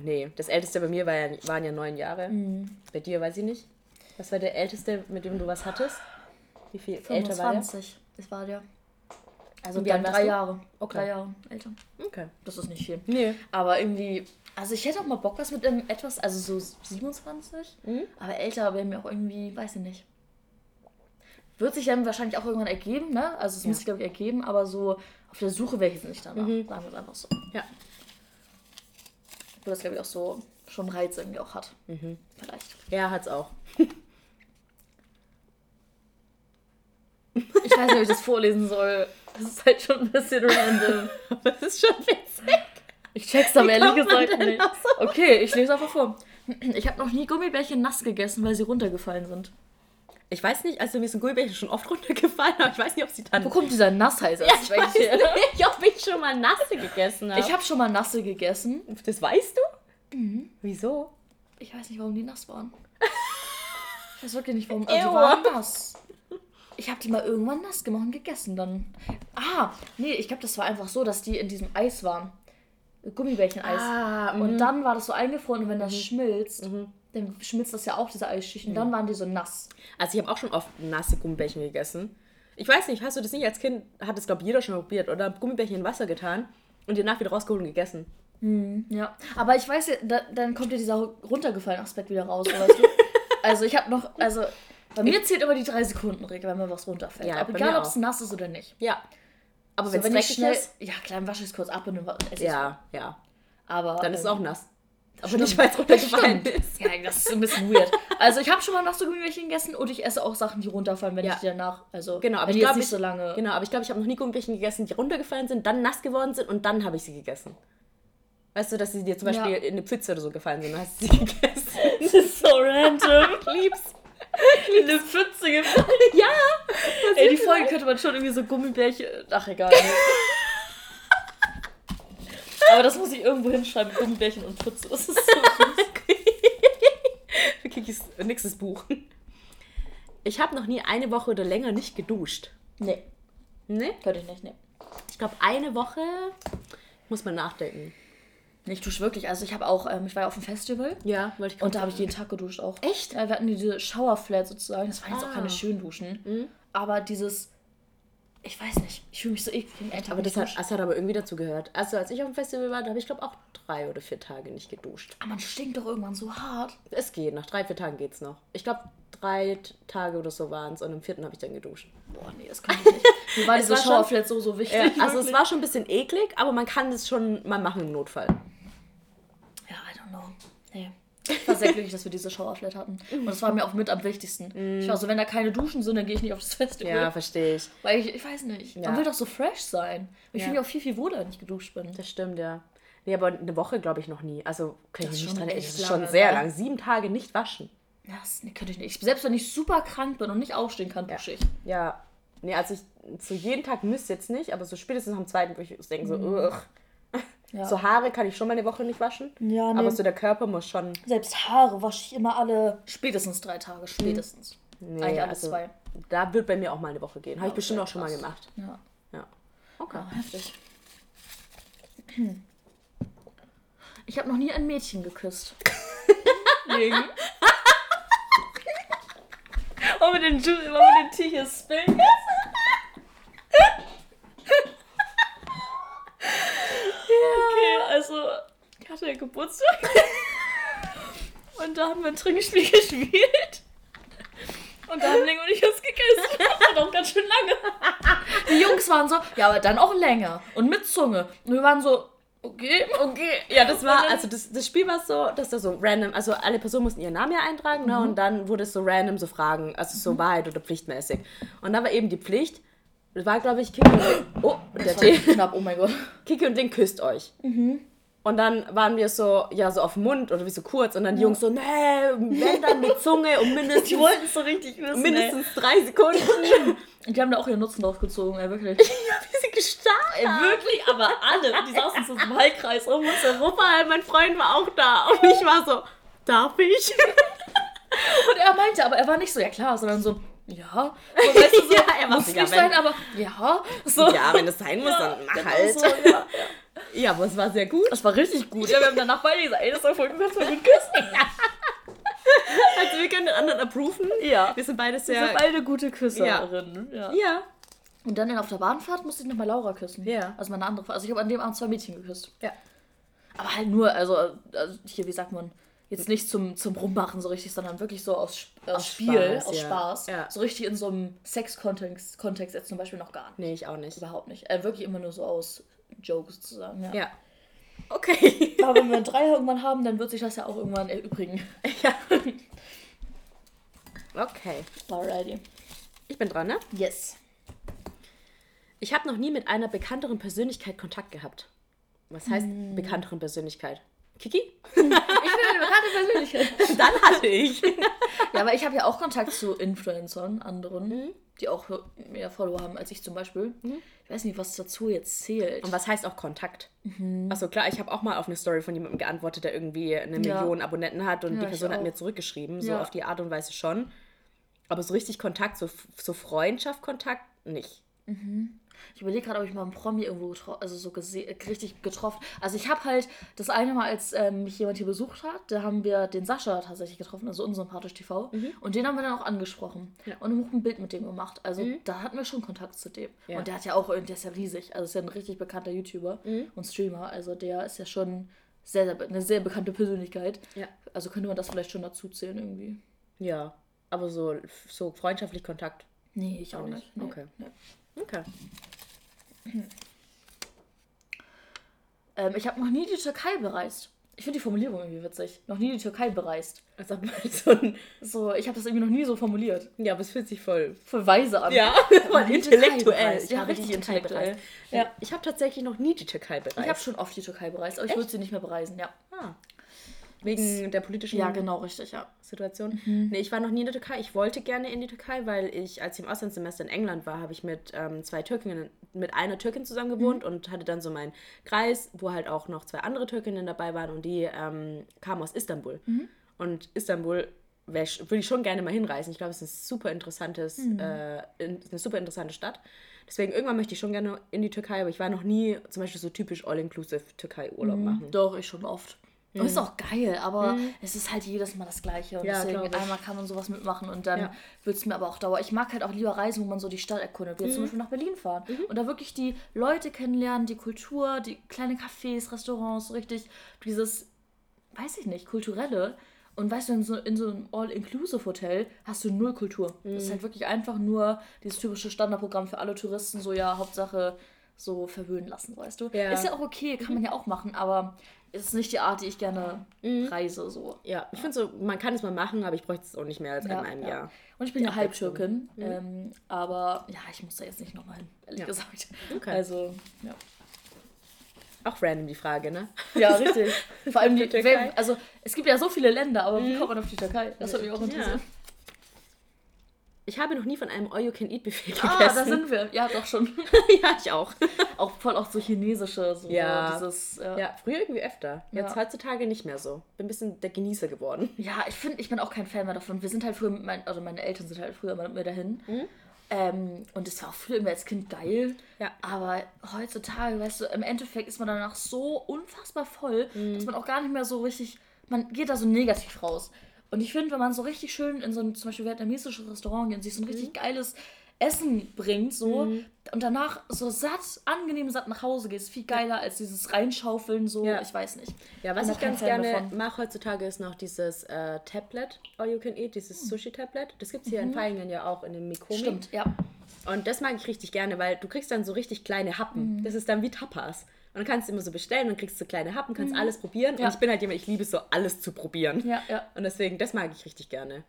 nee, das älteste bei mir war ja, waren ja neun Jahre. Mhm. Bei dir weiß ich nicht. Was war der älteste, mit dem du was hattest? Wie viel älter war der? 25, das war der. Also wir haben drei? Jahre. Okay. Drei Jahre älter. Okay. Das ist nicht viel. Nee. Aber irgendwie, also ich hätte auch mal Bock, was mit einem etwas, also so 27. Mhm. Aber älter wäre mir auch irgendwie, weiß ich nicht. Wird sich dann wahrscheinlich auch irgendwann ergeben, ne? Also es Ja. muss sich, glaube ich, ergeben, aber so auf der Suche wäre ich jetzt nicht danach. Mhm. Sagen wir es einfach so. Ja. Wo das, glaube ich, auch so schon Reiz irgendwie auch hat. Vielleicht. Ja, hat's auch. Ich weiß nicht, ob ich das vorlesen soll. Das ist halt schon ein bisschen random. Aber das ist schon witzig. Ich check's aber ehrlich gesagt nicht. so- Okay, ich lese einfach vor. Ich habe noch nie Gummibärchen nass gegessen, weil sie runtergefallen sind. Ich weiß nicht, also mir sind Gummibärchen schon oft runtergefallen, aber ich weiß nicht, ob sie dann. Wo kommt dieser Nassheiß? ja, ich weiß nicht, ob ich schon mal nasse gegessen habe. Ich habe schon mal nasse gegessen. Das weißt du? Wieso? Ich weiß nicht, warum die nass waren. Ich weiß wirklich nicht, warum. Also die waren nass. Ich habe die mal irgendwann nass gemacht und gegessen dann. Ah, nee, ich glaube, das war einfach so, dass die in diesem Eis waren. Gummibärchen-Eis. Ah, und dann war das so eingefroren und wenn das schmilzt, dann schmilzt das ja auch, diese Eisschicht. Und dann waren die so nass. Also ich habe auch schon oft nasse Gummibärchen gegessen. Ich weiß nicht, hast du das nicht als Kind, hat das glaube jeder schon probiert oder Gummibärchen in Wasser getan und die danach wieder rausgeholt und gegessen. Ja, aber ich weiß ja, da, dann kommt ja dieser runtergefallene Aspekt wieder raus, weißt du? Also ich habe noch, also bei mir zählt immer die 3 Sekunden Regel, wenn mir was runterfällt. Ja, aber egal, ob es nass ist oder nicht. Ja. Aber So, wenn es ich schnell, ist, ja klar, dann wasche ich es kurz ab und dann esse ich ja, ja. Aber Dann ist es ähm, auch nass. Aber stimmt. nicht, weil es runtergefallen ist. Ja, das ist ein bisschen weird. Also ich habe schon mal nasse Gummibärchen gegessen und ich esse auch Sachen, die runterfallen, wenn Ja. ich die danach, also Genau, aber ich glaube, nicht ich, so lange. genau, aber ich glaube, ich habe noch nie Gummibärchen gegessen, die runtergefallen sind, dann nass geworden sind und dann habe ich sie gegessen. Weißt du, dass sie dir zum Ja. Beispiel in eine Pfütze oder so gefallen sind, dann hast du sie gegessen. Das ist so random. Lieb's. Eine Pfütze gefallen. Ja. Ey, die Folge könnte man schon irgendwie so Gummibärchen. Ach egal. Aber das muss ich irgendwo hinschreiben, Gummibärchen und Pfütze. Das ist so. Für Kikis nächstes Buch. Ich habe noch nie eine Woche oder länger nicht geduscht. Nee, Ne? könnte ich nicht, nee. Ich glaube, eine Woche muss man nachdenken. Nee, Ich dusche wirklich. Also ich habe auch, ähm, ich war ja auf dem Festival Ja, wollte ich und da habe ich jeden Tag geduscht auch. Echt? Ja, wir hatten diese Showerflat sozusagen. Das waren jetzt auch Ah. keine schönen Duschen. Aber dieses, ich weiß nicht, ich fühle mich so eklig. Aber das hat, das hat aber irgendwie dazu gehört. Also als ich auf dem Festival war, da habe ich glaube auch drei oder vier Tage nicht geduscht. Aber man stinkt doch irgendwann so hart. Es geht, nach drei, vier Tagen geht's noch. Ich glaube, drei Tage oder so waren es und am vierten habe ich dann geduscht. Boah, nee, das kann ich nicht. Mir war Es diese Showerflat so, so wichtig. Ja, also es wirklich. war schon ein bisschen eklig, aber man kann es schon mal machen im Notfall. Ja, know. Nee. Ich war sehr glücklich, dass wir diese Showerflat hatten. Und das war mir auch mit am wichtigsten. Ich war so, wenn da keine Duschen sind, dann gehe ich nicht auf das Festival. Ja, verstehe ich. Weil ich, ich weiß nicht. Ja. Man will doch so fresh sein. Ich Ja. fühle mich auch viel, viel wohler, wenn ich geduscht bin. Das stimmt, ja. Nee, aber eine Woche glaube ich noch nie. Also kann ich Das mich ist nicht schon dran erinnern. echt Das ist schon sehr ne? lang. Sieben Tage nicht waschen. Ja, das nee, könnte ich nicht. Ich, selbst wenn ich super krank bin und nicht aufstehen kann, dusche ich. Ja. Nee, also ich so jeden Tag müsste jetzt nicht, aber so spätestens am zweiten, wo ich denke so, ugh. Mhm. Ja. So Haare kann ich schon mal eine Woche nicht waschen. Ja, nee. Aber so der Körper muss schon. Selbst Haare wasche ich immer alle spätestens drei Tage. Spätestens. Nee, Eigentlich alle also, zwei. Da wird bei mir auch mal eine Woche gehen. Habe ich bestimmt okay, auch schon mal krass. gemacht. Ja. Ja. Okay. ja heftig. Ich habe noch nie ein Mädchen geküsst. Wegen. Und mit den, Ju immer mit den Tee spillen. Okay, also, ich hatte ja Geburtstag. Und da haben wir ein Trinkspiel gespielt. Und da haben Ling und ich uns gegessen. Das war doch ganz schön lange. Die Jungs waren so, ja, aber dann auch länger. Und mit Zunge. Und wir waren so, okay, okay. Ja, das war, also das, das Spiel war so, dass da so random, also alle Personen mussten ihren Namen ja eintragen, ne? Und dann wurde es so random so Fragen, also so Wahrheit oder Pflichtmäßig. Und dann war eben die Pflicht, das war glaube ich Kiki und der Tee, knapp, oh mein Gott. Kiki und Link küsst euch. Und dann waren wir so, ja, so auf dem Mund oder wie so kurz und dann die Jungs so, nee, wenn dann mit Zunge um mindestens, Die wollten es so richtig wissen. mindestens drei Sekunden. Ey. Und die haben da auch ihren Nutzen drauf gezogen, ey, wirklich. ja, wie sie gestarrt Ey, wirklich, aber alle. Die saßen so im Heilkreis um uns herum. Mein Freund war auch da und ich war so, darf ich? Und er meinte, aber er war nicht so, ja klar, sondern so, ja. So, weißt du, so, Ja, er muss nicht ja, sein, aber ja. So. Ja, wenn es sein muss, dann mach genau halt. So, ja. Ja, aber es war sehr gut. Das war richtig gut. Ja, wir haben danach beide gesagt, ey, das war voll gut, das war gut küssen. Also wir können den anderen approven. Ja. Wir sind beide Wir sehr... sind beide gute Küsserinnen. Ja. ja. Und dann auf der Bahnfahrt musste ich nochmal Laura küssen. Ja. Also meine andere. Also ich habe an dem Abend zwei Mädchen geküsst. Ja. Aber halt nur, also, also hier, wie sagt man, jetzt nicht zum, zum Rummachen so richtig, sondern wirklich so aus, aus, Aus Spiel, Spaß, aus ja. Spaß. Ja. So richtig in so einem Sex-Kontext Kontext jetzt zum Beispiel noch gar nicht. Nee, ich auch nicht. Überhaupt nicht. Äh, wirklich immer nur so aus Jokes sozusagen. Ja. Ja. Okay. Aber wenn wir einen Dreier irgendwann haben, dann wird sich das ja auch irgendwann erübrigen. Ja. Okay. Alrighty. Ich bin dran, ne? Yes. Ich habe noch nie mit einer bekannteren Persönlichkeit Kontakt gehabt. Was heißt Mm. bekannteren Persönlichkeit? Kiki? Ich bin Persönlichkeit. Dann hatte ich. Ja, aber ich habe ja auch Kontakt zu Influencern, anderen, die auch mehr Follower haben als ich zum Beispiel. Ich weiß nicht, was dazu jetzt zählt. Und was heißt auch Kontakt? Achso, klar, ich habe auch mal auf eine Story von jemandem geantwortet, der irgendwie eine Ja. Million Abonnenten hat und Ja, die Person hat mir zurückgeschrieben, so Ja. auf die Art und Weise schon. Aber so richtig Kontakt, so, so Freundschaft, Kontakt, nicht. Ich überlege gerade, ob ich mal einen Promi irgendwo also so richtig getroffen. Also ich habe halt das eine Mal, als ähm, mich jemand hier besucht hat, da haben wir den Sascha tatsächlich getroffen, also unsympathisch TV. Und den haben wir dann auch angesprochen. Ja. Und auch ein Bild mit dem gemacht. Also da hatten wir schon Kontakt zu dem. Ja. Und der hat ja auch, der ist ja riesig. Also ist ja ein richtig bekannter YouTuber und Streamer. Also der ist ja schon sehr, sehr, eine sehr bekannte Persönlichkeit. Ja. Also könnte man das vielleicht schon dazu zählen irgendwie. Ja, aber so, so freundschaftlich Kontakt. Nee, ich auch nicht. Nee. Okay. Nee. Okay. Ähm, ich habe noch nie die Türkei bereist. Ich finde die Formulierung irgendwie witzig. Noch nie die Türkei bereist. Also so ein, So, ich habe das irgendwie noch nie so formuliert. ja, aber es fühlt sich voll. Voll weise an. Ja, voll die intellektuell. Ich Ja, richtig intellektuell. bereist. Ja. Ich habe tatsächlich noch nie die Türkei bereist. Ich habe schon oft die Türkei bereist, aber ich würde sie nicht mehr bereisen, ja. Ah. Wegen der politischen Ja, genau, richtig, ja. Situation. Nee, ich war noch nie in der Türkei. Ich wollte gerne in die Türkei, weil ich, als ich im Auslandssemester in England war, habe ich mit ähm, zwei Türkinnen, mit einer Türkin zusammen gewohnt und hatte dann so meinen Kreis, wo halt auch noch zwei andere Türkinnen dabei waren und die ähm, kamen aus Istanbul. Und Istanbul würde ich schon gerne mal hinreisen. Ich glaube, es ist ein super interessantes, äh, in- eine super interessante Stadt. Deswegen irgendwann möchte ich schon gerne in die Türkei, aber ich war noch nie zum Beispiel so typisch all-inclusive Türkei-Urlaub machen. Doch, ich schon oft. Und ist auch geil, aber es ist halt jedes Mal das Gleiche. Und Ja, deswegen einmal kann man sowas mitmachen und dann Ja. wird es mir aber auch dauern. Ich mag halt auch lieber reisen, wo man so die Stadt erkundet. Wie jetzt zum Beispiel nach Berlin fahren. Und da wirklich die Leute kennenlernen, die Kultur, die kleinen Cafés, Restaurants, so richtig dieses, weiß ich nicht, kulturelle. Und weißt du, in so, in so einem All-Inclusive-Hotel hast du null Kultur. Das ist halt wirklich einfach nur dieses typische Standardprogramm für alle Touristen, so ja, Hauptsache so verwöhnen lassen, weißt du. Ja. Ist ja auch okay, kann man ja auch machen, aber es ist nicht die Art, die ich gerne reise, so. Ja, ich finde so, man kann es mal machen, aber ich bräuchte es auch nicht mehr als Ja, einmal im ja. Jahr. Und ich bin ja halb Abwechslung. Türkin, ähm, aber ja, ich muss da jetzt nicht nochmal hin, ehrlich Ja. gesagt. Okay. Also, ja. Auch random die Frage, ne? Ja, richtig. Vor allem die, Türkei. also es gibt ja so viele Länder, aber wie kommt man auf die Türkei? Das würde mich auch interessieren. Ich habe noch nie von einem All-You-Can-Eat-Buffet gegessen. Ah, da sind wir. Ja, doch schon. ja, ich auch. auch voll auch so chinesische, so Ja. dieses, ja. Ja, früher irgendwie öfter. Jetzt Ja. heutzutage nicht mehr so. Bin ein bisschen der Genießer geworden. Ja, ich finde, ich bin auch kein Fan mehr davon. Wir sind halt früher mit meinen, also meine Eltern sind halt früher immer mit mir dahin. Mhm. Ähm, und es war auch früher immer als Kind geil. Ja. Aber heutzutage, weißt du, im Endeffekt ist man danach so unfassbar voll, Mhm. dass man auch gar nicht mehr so richtig, man geht da so negativ raus. Und ich finde, wenn man so richtig schön in so ein zum Beispiel vietnamesisches Restaurant geht und sich so ein Mhm. richtig geiles Essen bringt, so, und danach so satt, angenehm satt nach Hause geht, ist viel geiler als dieses Reinschaufeln, so, Ja. ich weiß nicht. Ja, was ich ganz Fan gerne mache heutzutage ist noch dieses äh, Tablet All-You-Can-Eat, dieses Sushi-Tablet. Das gibt es hier in Feingen ja auch in dem Mikomi. Mhm. Stimmt, ja. Und das mag ich richtig gerne, weil du kriegst dann so richtig kleine Happen. Mhm. Das ist dann wie Tapas. Und dann kannst du immer so bestellen und kriegst so kleine Happen, kannst alles probieren. Mhm. Ja. Und ich bin halt jemand, ich liebe es so, alles zu probieren. Ja, ja. Und deswegen, das mag ich richtig gerne.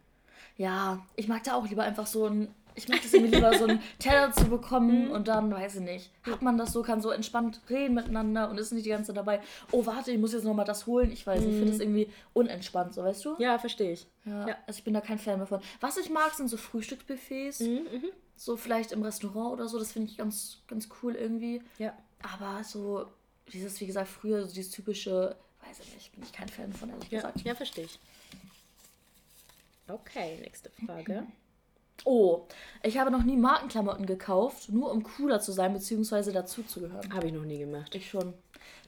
Ja, ich mag da auch lieber einfach so ein. Ich mag das irgendwie lieber so einen Teller zu bekommen Mhm. und dann, weiß ich nicht, hat man das so, kann so entspannt reden miteinander und ist nicht die ganze Zeit dabei, oh warte, ich muss jetzt nochmal das holen. Ich weiß, ich finde das irgendwie unentspannt, so weißt du? Mhm. Ja, verstehe ich. Ja, Ja. Also ich bin da kein Fan mehr von. Was ich mag, sind so Frühstücksbuffets. Mhm, So vielleicht im Restaurant oder so, das finde ich ganz, ganz cool irgendwie. Ja. Aber so, dieses, wie gesagt, früher, so dieses typische, weiß ich nicht, bin ich kein Fan von, ehrlich Ja, gesagt. ja verstehe ich. Okay, nächste Frage. Oh, ich habe noch nie Markenklamotten gekauft, nur um cooler zu sein, beziehungsweise dazuzugehören. Habe ich noch nie gemacht. Ich schon.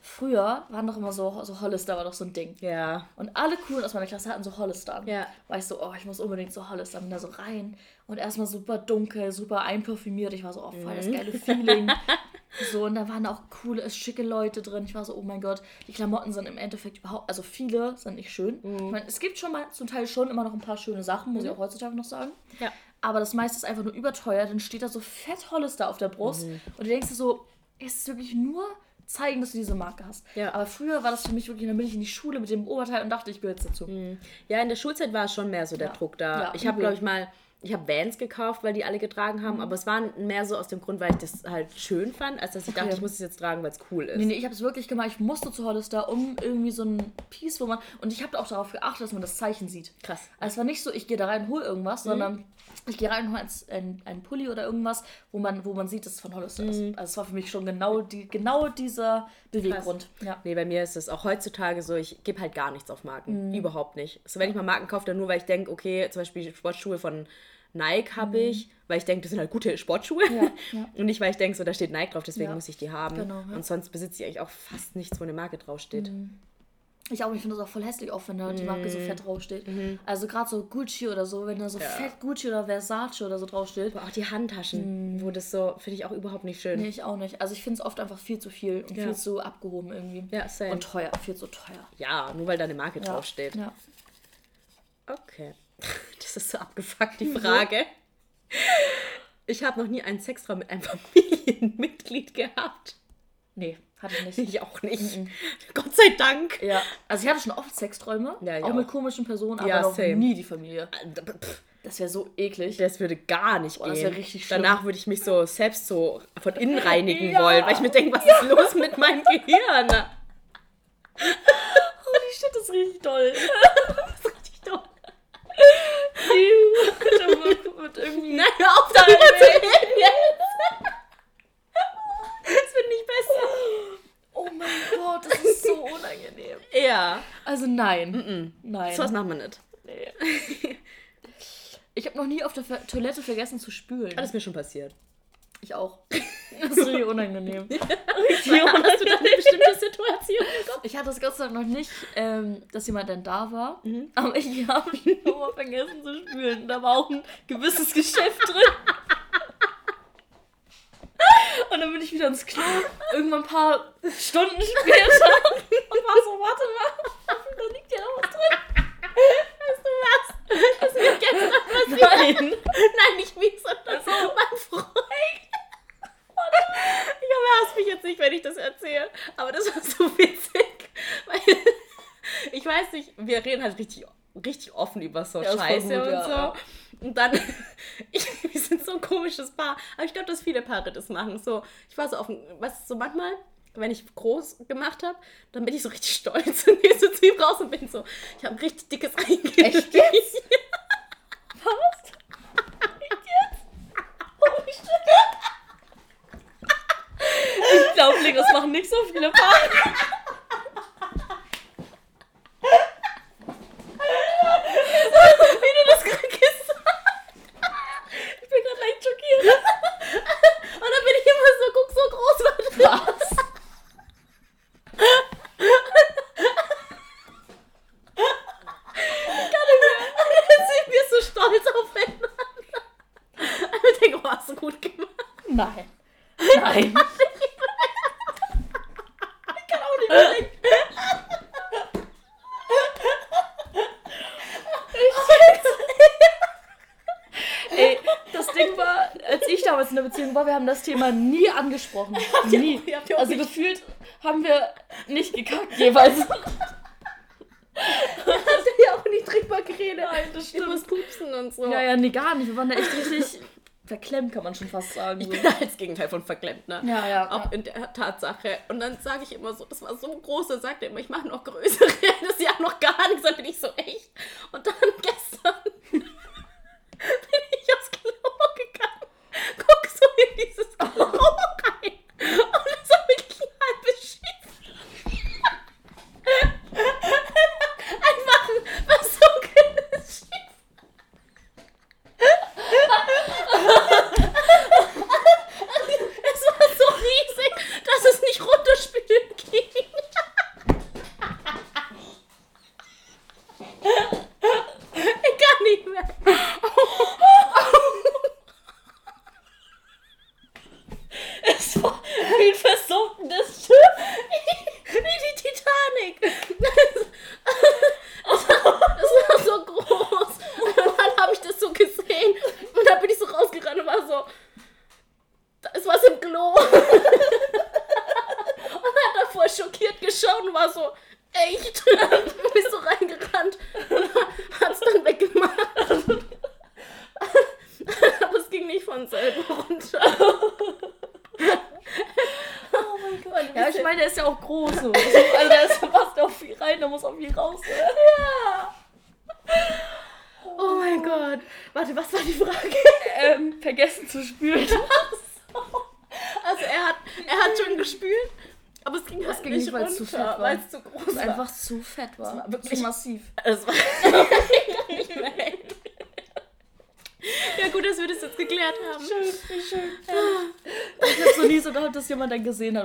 Früher waren doch immer so, so Hollister war doch so ein Ding. Ja. Und alle coolen aus meiner Klasse hatten so Hollister an. Ja. War ich so, oh, ich muss unbedingt so Hollister. Bin da so rein. Und erstmal super dunkel, super einparfümiert. Ich war so, oh, voll das geile Feeling. so, und da waren auch coole, schicke Leute drin. Ich war so, oh mein Gott, die Klamotten sind im Endeffekt überhaupt, also viele sind nicht schön. Ich meine, es gibt schon mal zum Teil schon immer noch ein paar schöne Sachen, muss ich auch heutzutage noch sagen. Ja. Aber das meiste ist einfach nur überteuert. Dann steht da so fett Hollister auf der Brust. Und du denkst dir so, ist es wirklich nur zeigen, dass du diese Marke hast. Ja. Aber früher war das für mich wirklich, dann bin ich in die Schule mit dem Oberteil und dachte, ich gehöre jetzt dazu. Ja, in der Schulzeit war es schon mehr so der Ja. Druck da. Ja, ich habe, glaube ich, mal, ich habe Vans gekauft, weil die alle getragen haben, aber es war mehr so aus dem Grund, weil ich das halt schön fand, als dass ich dachte, ich muss es jetzt tragen, weil es cool ist. Nee, nee, ich habe es wirklich gemacht. Ich musste zu Hollister, um irgendwie so ein Piece, wo man. Und ich habe auch darauf geachtet, dass man das Zeichen sieht. Krass. Also es war nicht so, ich gehe da rein und hol irgendwas, sondern ich gehe rein und hole ein, Pulli oder irgendwas, wo man, wo man sieht, dass es von Hollister ist. Also es war für mich schon genau, die, genau dieser Beweggrund. Ja. Nee, bei mir ist es auch heutzutage so, ich gebe halt gar nichts auf Marken. Mhm. Überhaupt nicht. So, wenn ich mal Marken kaufe, dann nur, weil ich denke, okay, zum Beispiel Sportschuhe von Nike habe ich, weil ich denke, das sind halt gute Sportschuhe. Mhm. Ja, ja. Und nicht, weil ich denke, so, da steht Nike drauf, deswegen Ja. muss ich die haben. Genau. Und sonst besitze ich eigentlich auch fast nichts, wo eine Marke draufsteht. Ich auch, ich finde das auch voll hässlich, auch wenn da die Marke so fett draufsteht. Also gerade so Gucci oder so, wenn da so fett Gucci oder Versace oder so draufsteht. Aber auch die Handtaschen, wo das so, finde ich auch überhaupt nicht schön. Nee, ich auch nicht. Also ich finde es oft einfach viel zu viel und viel zu abgehoben irgendwie. Ja, same. Und teuer, viel zu teuer. Ja, nur weil da eine Marke draufsteht. Ja. Okay. Das ist so abgefuckt, die Frage. Ich habe noch nie einen Sextraum mit einem Familienmitglied gehabt. Nee, hatte ich nicht. Ich auch nicht. Gott sei Dank. Ja, also ich hatte schon oft Sexträume, Ja, auch, auch. mit komischen Personen, aber Ja, noch same. nie die Familie. Pff, Das wäre so eklig. Das würde gar nicht Boah, das gehen. wär richtig schlimm. Danach würde ich mich so selbst so von innen reinigen Ja. wollen, weil ich mir denke, was ist los mit meinem Gehirn? Holy shit, das ist richtig toll. Das ist richtig dumm. Wird irgendwie. Nein, hör auf, darüber zu reden jetzt. Das wird nicht besser. Oh mein Gott, das ist so unangenehm. Ja. Also nein. Nein. So was machen wir nicht. Nee. Ich habe noch nie auf der Toilette vergessen zu spülen. Das ist mir schon passiert. Ich auch. Das ist richtig unangenehm. Hast du da eine bestimmte Situation Kopf? Ich hatte es Gott sei Dank noch nicht, ähm, dass jemand dann da war. Mhm. Aber ich habe mal vergessen zu spülen. Da war auch ein gewisses Geschäft drin. Und dann bin ich wieder ins Klo. Irgendwann ein paar Stunden später. Und war so, warte mal. Da liegt ja noch was drin. Weißt du was? Das ist mir gestern passiert. Nein. Nein, nicht mich, sondern mein Freund. Ich hasst mich jetzt nicht, wenn ich das erzähle. Aber das war so witzig. Weil ich weiß nicht, wir reden halt richtig, richtig offen über so Ja, Scheiße gut, und ja, so. ja. Und dann, ich, wir sind so ein komisches Paar. Aber ich glaube, dass viele Paare das machen. So, ich war so dem, was so manchmal, wenn ich groß gemacht habe, dann bin ich so richtig stolz und gehe so zu ihm raus und bin so, ich habe ein richtig dickes Eingelegt. Echt jetzt? Was? Ich glaube, das machen nicht so viele Paare. Wie du das gerade gesagt Ich bin gerade leicht schockiert. Und dann bin ich immer so, guck, so groß war das. Was? Und dann sind wir so stolz aufeinander. Und ich denke, oh, hast du gut gemacht. Nein. Nein. Ich kann auch nicht mehr denken. Ey, das Ding war, als ich damals in der Beziehung war, wir haben das Thema nie angesprochen. Nie. ihr- habt ihr Also gefühlt haben wir nicht gekackt jeweils. Hast du ja auch nicht drüber geredet. Nein, das stimmt. Übers Pupsen und so. Ja, ja, nee, gar nicht. Wir waren da echt richtig verklemmt, kann man schon fast sagen. Ich So. bin als Gegenteil von verklemmt, ne? Ja, ja, Auch ja. in der Tatsache. Und dann sage ich immer so, das war so groß, dann sagt er immer, ich mache noch größere. Das ist ja noch gar nichts. Dann bin ich so echt.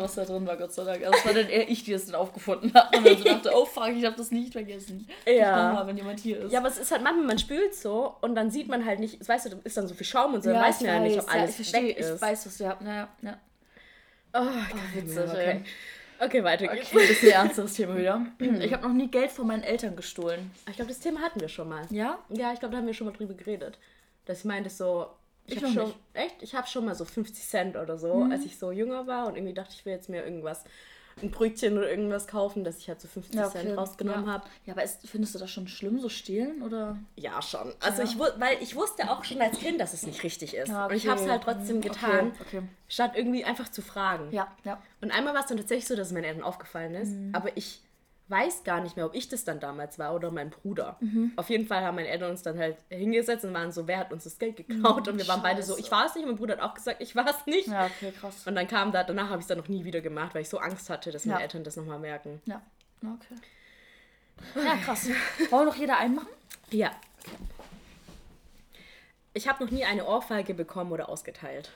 Was da drin war, Gott sei Dank. Also es war dann eher ich, die es dann aufgefunden hat. Und dann so dachte, oh fuck, ich habe das nicht vergessen. Ja. Nochmal, wenn jemand hier ist. Ja, aber es ist halt manchmal, man spült so und dann sieht man halt nicht, weißt du, da ist dann so viel Schaum und so, dann weiß man ja nicht, ob ja, alles ich verstehe, weg ist. ich weiß, was du habt. Naja, ja. Oh, witzig, okay. okay, weiter geht's. Okay, ein bisschen ernsteres Thema wieder. Ich habe noch nie Geld von meinen Eltern gestohlen. Ich glaube, das Thema hatten wir schon mal. Ja? Ja, ich glaube, da haben wir schon mal drüber geredet. Dass ich meinte so, ich, Ich habe schon, nicht. echt, ich habe schon mal so 50 Cent oder so, als ich so jünger war und irgendwie dachte ich will jetzt mir irgendwas, ein Brötchen oder irgendwas kaufen, dass ich halt so 50 Cent rausgenommen ja. habe. Ja, aber ist, findest du das schon schlimm, so stehlen? Oder? Ja, schon. Also Ja. ich weil ich wusste auch schon als Kind, dass es nicht richtig ist. Ja, Und ich habe es okay. halt trotzdem Mhm, getan, okay, okay. statt irgendwie einfach zu fragen. Ja, ja. Und einmal war es dann tatsächlich so, dass es meinen Eltern aufgefallen ist, Mhm. aber ich weiß gar nicht mehr, ob ich das dann damals war oder mein Bruder. Mhm. Auf jeden Fall haben meine Eltern uns dann halt hingesetzt und waren so, wer hat uns das Geld geklaut? und wir waren beide so, Mhm. Scheiße. ich war es nicht. Und mein Bruder hat auch gesagt, ich war es nicht. Ja, okay, krass. Und dann kam da, danach habe ich es dann noch nie wieder gemacht, weil ich so Angst hatte, dass meine Ja. Eltern das nochmal merken. Ja, okay. Ja, krass. Wollen wir noch jeder einen machen? Ja. Ich habe noch nie eine Ohrfeige bekommen oder ausgeteilt.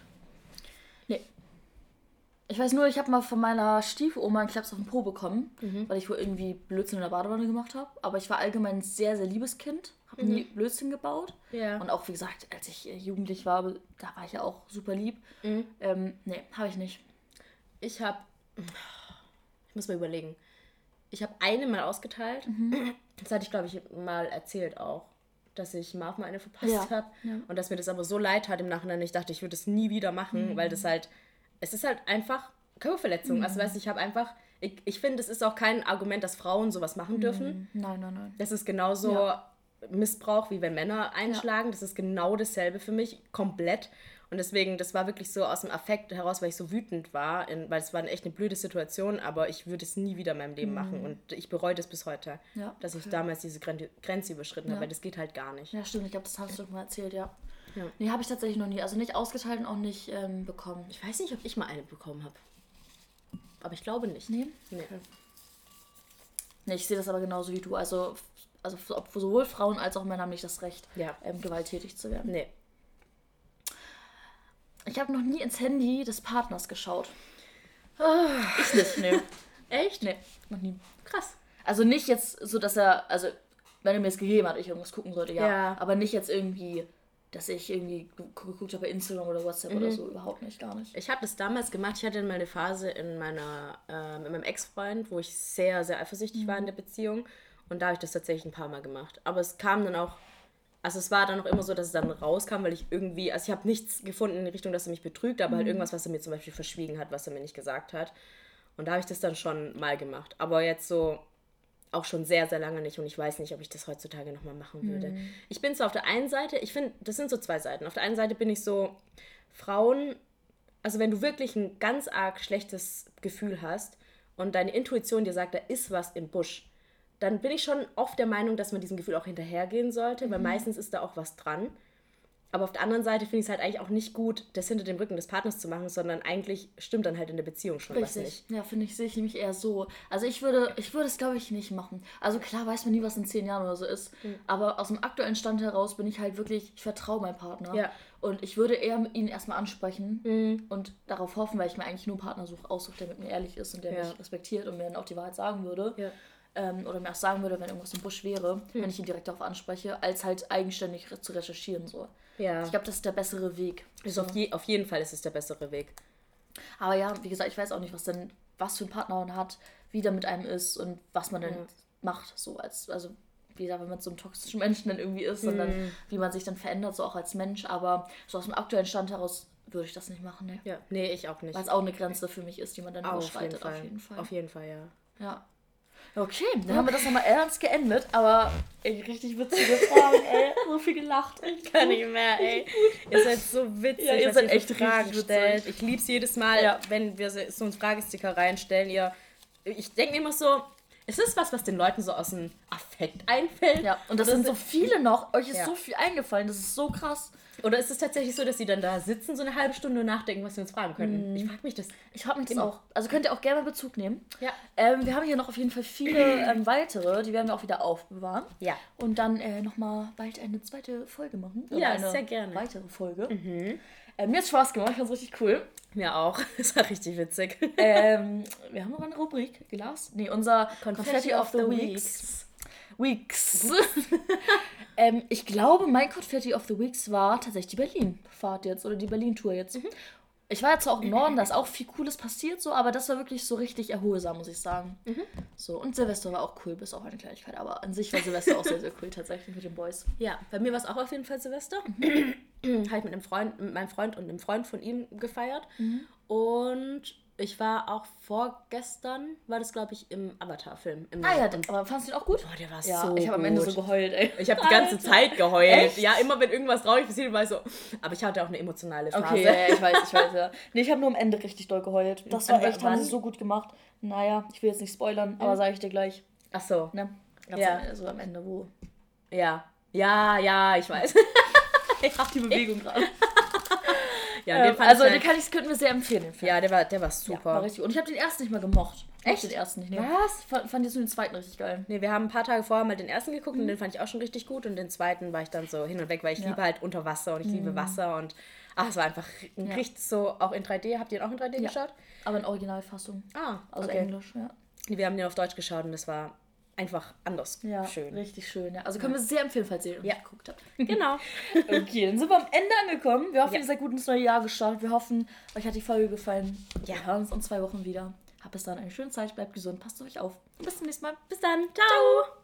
Ich weiß nur, ich habe mal von meiner Stiefoma einen Klaps auf den Po bekommen, weil ich wohl irgendwie Blödsinn in der Badewanne gemacht habe. Aber ich war allgemein ein sehr, sehr liebes Kind. Habe nie Blödsinn gebaut. Ja. Und auch, wie gesagt, als ich äh, jugendlich war, da war ich ja auch super lieb. Ähm, nee, habe ich nicht. Ich habe, ich muss mal überlegen. Ich habe eine mal ausgeteilt. Mhm. Das hatte ich, glaube ich, mal erzählt auch, dass ich Marv mal eine verpasst Ja, habe. ja. Mhm. Und dass mir das aber so leid hat im Nachhinein. Ich dachte, ich würde es nie wieder machen, weil das halt, es ist halt einfach Körperverletzung. Also, Mhm. weißt du, ich habe einfach, ich, ich finde, es ist auch kein Argument, dass Frauen sowas machen dürfen. Nein, nein, nein. Das ist genauso Mhm. Ja. Missbrauch, wie wenn Männer einschlagen. Das ist genau dasselbe für mich, komplett. Und deswegen, das war wirklich so aus dem Affekt heraus, weil ich so wütend war, in, weil es war echt eine blöde Situation, aber ich würde es nie wieder in meinem Leben machen. Und ich bereue das bis heute, Mhm. Ja, dass ich okay. damals diese Gren Grenze überschritten Ja. habe, weil das geht halt gar nicht. Ja, stimmt. Ich glaube, das hast du mal erzählt, ja. Ja. Nee, habe ich tatsächlich noch nie. Also nicht ausgeteilt und auch nicht ähm, bekommen. Ich weiß nicht, ob ich mal eine bekommen habe. Aber ich glaube nicht. Nee? Nee. Nee, ich sehe das aber genauso wie du. Also, also sowohl Frauen als auch Männer haben nicht das Recht, Ja. ähm, gewalttätig zu werden. Nee. Ich habe noch nie ins Handy des Partners geschaut. Ich nicht, nee. Echt? Nee, noch nie. Krass. Also nicht jetzt so, dass er, also wenn er mir es gegeben hat, ich irgendwas gucken sollte, ja. Ja. Aber nicht jetzt irgendwie, dass ich irgendwie gu- geguckt habe bei Instagram oder WhatsApp oder so, überhaupt nicht, gar nicht. Ich habe das damals gemacht. Ich hatte mal eine Phase in meiner, äh, mit meinem Ex-Freund, wo ich sehr, sehr eifersüchtig war in der Beziehung. Und da habe ich das tatsächlich ein paar Mal gemacht. Aber es kam dann auch, also es war dann auch immer so, dass es dann rauskam, weil ich irgendwie, also ich habe nichts gefunden in die Richtung, dass er mich betrügt, aber halt irgendwas, was er mir zum Beispiel verschwiegen hat, was er mir nicht gesagt hat. Und da habe ich das dann schon mal gemacht. Aber jetzt so auch schon sehr, sehr lange nicht und ich weiß nicht, ob ich das heutzutage nochmal machen würde. Ich bin so auf der einen Seite, ich finde, das sind so zwei Seiten. Auf der einen Seite bin ich so, Frauen, also wenn du wirklich ein ganz arg schlechtes Gefühl hast und deine Intuition dir sagt, da ist was im Busch, dann bin ich schon oft der Meinung, dass man diesem Gefühl auch hinterhergehen sollte, weil meistens ist da auch was dran. Aber auf der anderen Seite finde ich es halt eigentlich auch nicht gut, das hinter dem Rücken des Partners zu machen, sondern eigentlich stimmt dann halt in der Beziehung schon was nicht. Richtig. Ja, finde ich, sehe ich nämlich eher so. Also ich würde, ich würde es, glaube ich, nicht machen. Also klar weiß man nie, was in zehn Jahren oder so ist. Hm. Aber aus dem aktuellen Stand heraus bin ich halt wirklich, ich vertraue meinem Partner. Ja. Und ich würde eher ihn erstmal ansprechen und darauf hoffen, weil ich mir eigentlich nur einen Partner suche, aussuche, der mit mir ehrlich ist und der Ja. mich respektiert und mir dann auch die Wahrheit sagen würde. Ja. Ähm, oder mir auch sagen würde, wenn irgendwas im Busch wäre, Hm. wenn ich ihn direkt darauf anspreche, als halt eigenständig zu recherchieren. So. Ja. Ich glaube, das ist der bessere Weg. Ist auf, je, auf jeden Fall ist es der bessere Weg. Aber ja, wie gesagt, ich weiß auch nicht, was denn, was für ein Partner man hat, wie der mit einem ist und was man denn macht. So als, also wie gesagt, wenn man so ein toxischer Menschen dann irgendwie ist und dann, wie man sich dann verändert, so auch als Mensch. Aber so aus dem aktuellen Stand heraus würde ich das nicht machen, ne? Ja. Nee, ich auch nicht. Weil es auch eine Grenze für mich ist, die man dann Auf jeden überschreitet, Fall. auf jeden Fall. Auf jeden Fall, ja. Ja. Okay, dann haben wir das nochmal ernst geendet, aber ey, richtig witzige Fragen, ey. So viel gelacht. Ich kann nicht mehr, ey. Ihr seid so witzig, Ja, ihr seid echt Fragen richtig stellt. Ich lieb's jedes Mal, Ja. wenn wir so so einen Fragesticker reinstellen. Ihr, ich denke immer so, es ist was, was den Leuten so aus dem Affekt einfällt. Ja, und das Oder sind so viele noch. Euch ist Ja. so viel eingefallen, das ist so krass. Oder ist es tatsächlich so, dass sie dann da sitzen, so eine halbe Stunde und nachdenken, was sie uns fragen könnten? Ich frage mich das. Ich habe mich das auch. Also könnt ihr auch gerne Bezug nehmen. Ja. Ähm, wir haben hier noch auf jeden Fall viele ähm, weitere, die werden wir auch wieder aufbewahren. Ja. Und dann äh, nochmal bald eine zweite Folge machen. Ja, eine sehr gerne. Weitere Folge. Ähm, mir hat Spaß gemacht, ich fand's richtig cool. Mir auch. Das war richtig witzig. ähm, wir haben noch eine Rubrik, Glas. Nee, unser Confetti, of the, Weeks. Weeks. ähm, ich glaube, mein Confetti of the Weeks war tatsächlich die Berlin-Fahrt jetzt oder die Berlin-Tour jetzt. Ich war jetzt zwar auch im Norden, da ist auch viel Cooles passiert, so, aber das war wirklich so richtig erholsam, muss ich sagen. So, und Silvester war auch cool, bis auf eine Kleinigkeit, aber an sich war Silvester auch sehr, sehr cool, tatsächlich mit den Boys. Ja, bei mir war es auch auf jeden Fall Silvester. Habe ich mit einem Freund, mit meinem Freund und einem Freund von ihm gefeiert. Mhm. Und ich war auch vorgestern, war das glaube ich im Avatar-Film. Ah ja, aber fandst du ihn auch gut? boah, der war Ja, so ich habe am Ende so geheult, ey. Ich habe die ganze. Zeit geheult. Echt? Ja, immer wenn irgendwas traurig passiert, war ich so. Aber ich hatte auch eine emotionale Phase. Okay, ja, ja, ich weiß, ich weiß, ja. Nee, ich habe nur am Ende richtig doll geheult. Das war echt, haben sie so gut gemacht. Naja, ich will jetzt nicht spoilern, aber sage ich dir gleich. Ach so. Ne? Ganz Ja. so am Ende, wo. Ja. Ja, ja, ich weiß. Die Bewegung gerade. ja, Ähm, also, ich den halt, kann ich, könnten wir sehr empfehlen, den Film. ja, der war, der war Ja, super. war richtig. Und ich habe den ersten nicht mal gemocht. Ich Echt? Den ersten nicht. Nee. Was? Ich fand, fand jetzt nur den zweiten richtig geil. Nee, wir haben ein paar Tage vorher mal den ersten geguckt Mhm. und den fand ich auch schon richtig gut und den zweiten war ich dann so hin und weg, weil ich Ja. Mhm. liebe halt unter Wasser und ich liebe Wasser und ach, es war einfach ein Ja. richtig so auch in 3D. Habt ihr den auch in 3D Ja. geschaut? Aber in Originalfassung. Ah, Also okay. Englisch, ja. Nee, Wir haben den auf Deutsch geschaut und es war einfach anders Ja, schön. richtig schön. Ja. Also können wir sehr empfehlen, falls ihr Ja. geguckt habt. Genau. Okay, dann sind wir am Ende angekommen. Wir hoffen, Ja. ihr seid gut ins neue Jahr gestartet. Wir hoffen, euch hat die Folge gefallen. Ja. Wir hören uns in zwei Wochen wieder. Habt bis dann eine schöne Zeit, bleibt gesund, passt auf euch auf. Und bis zum nächsten Mal. Bis dann. Ciao.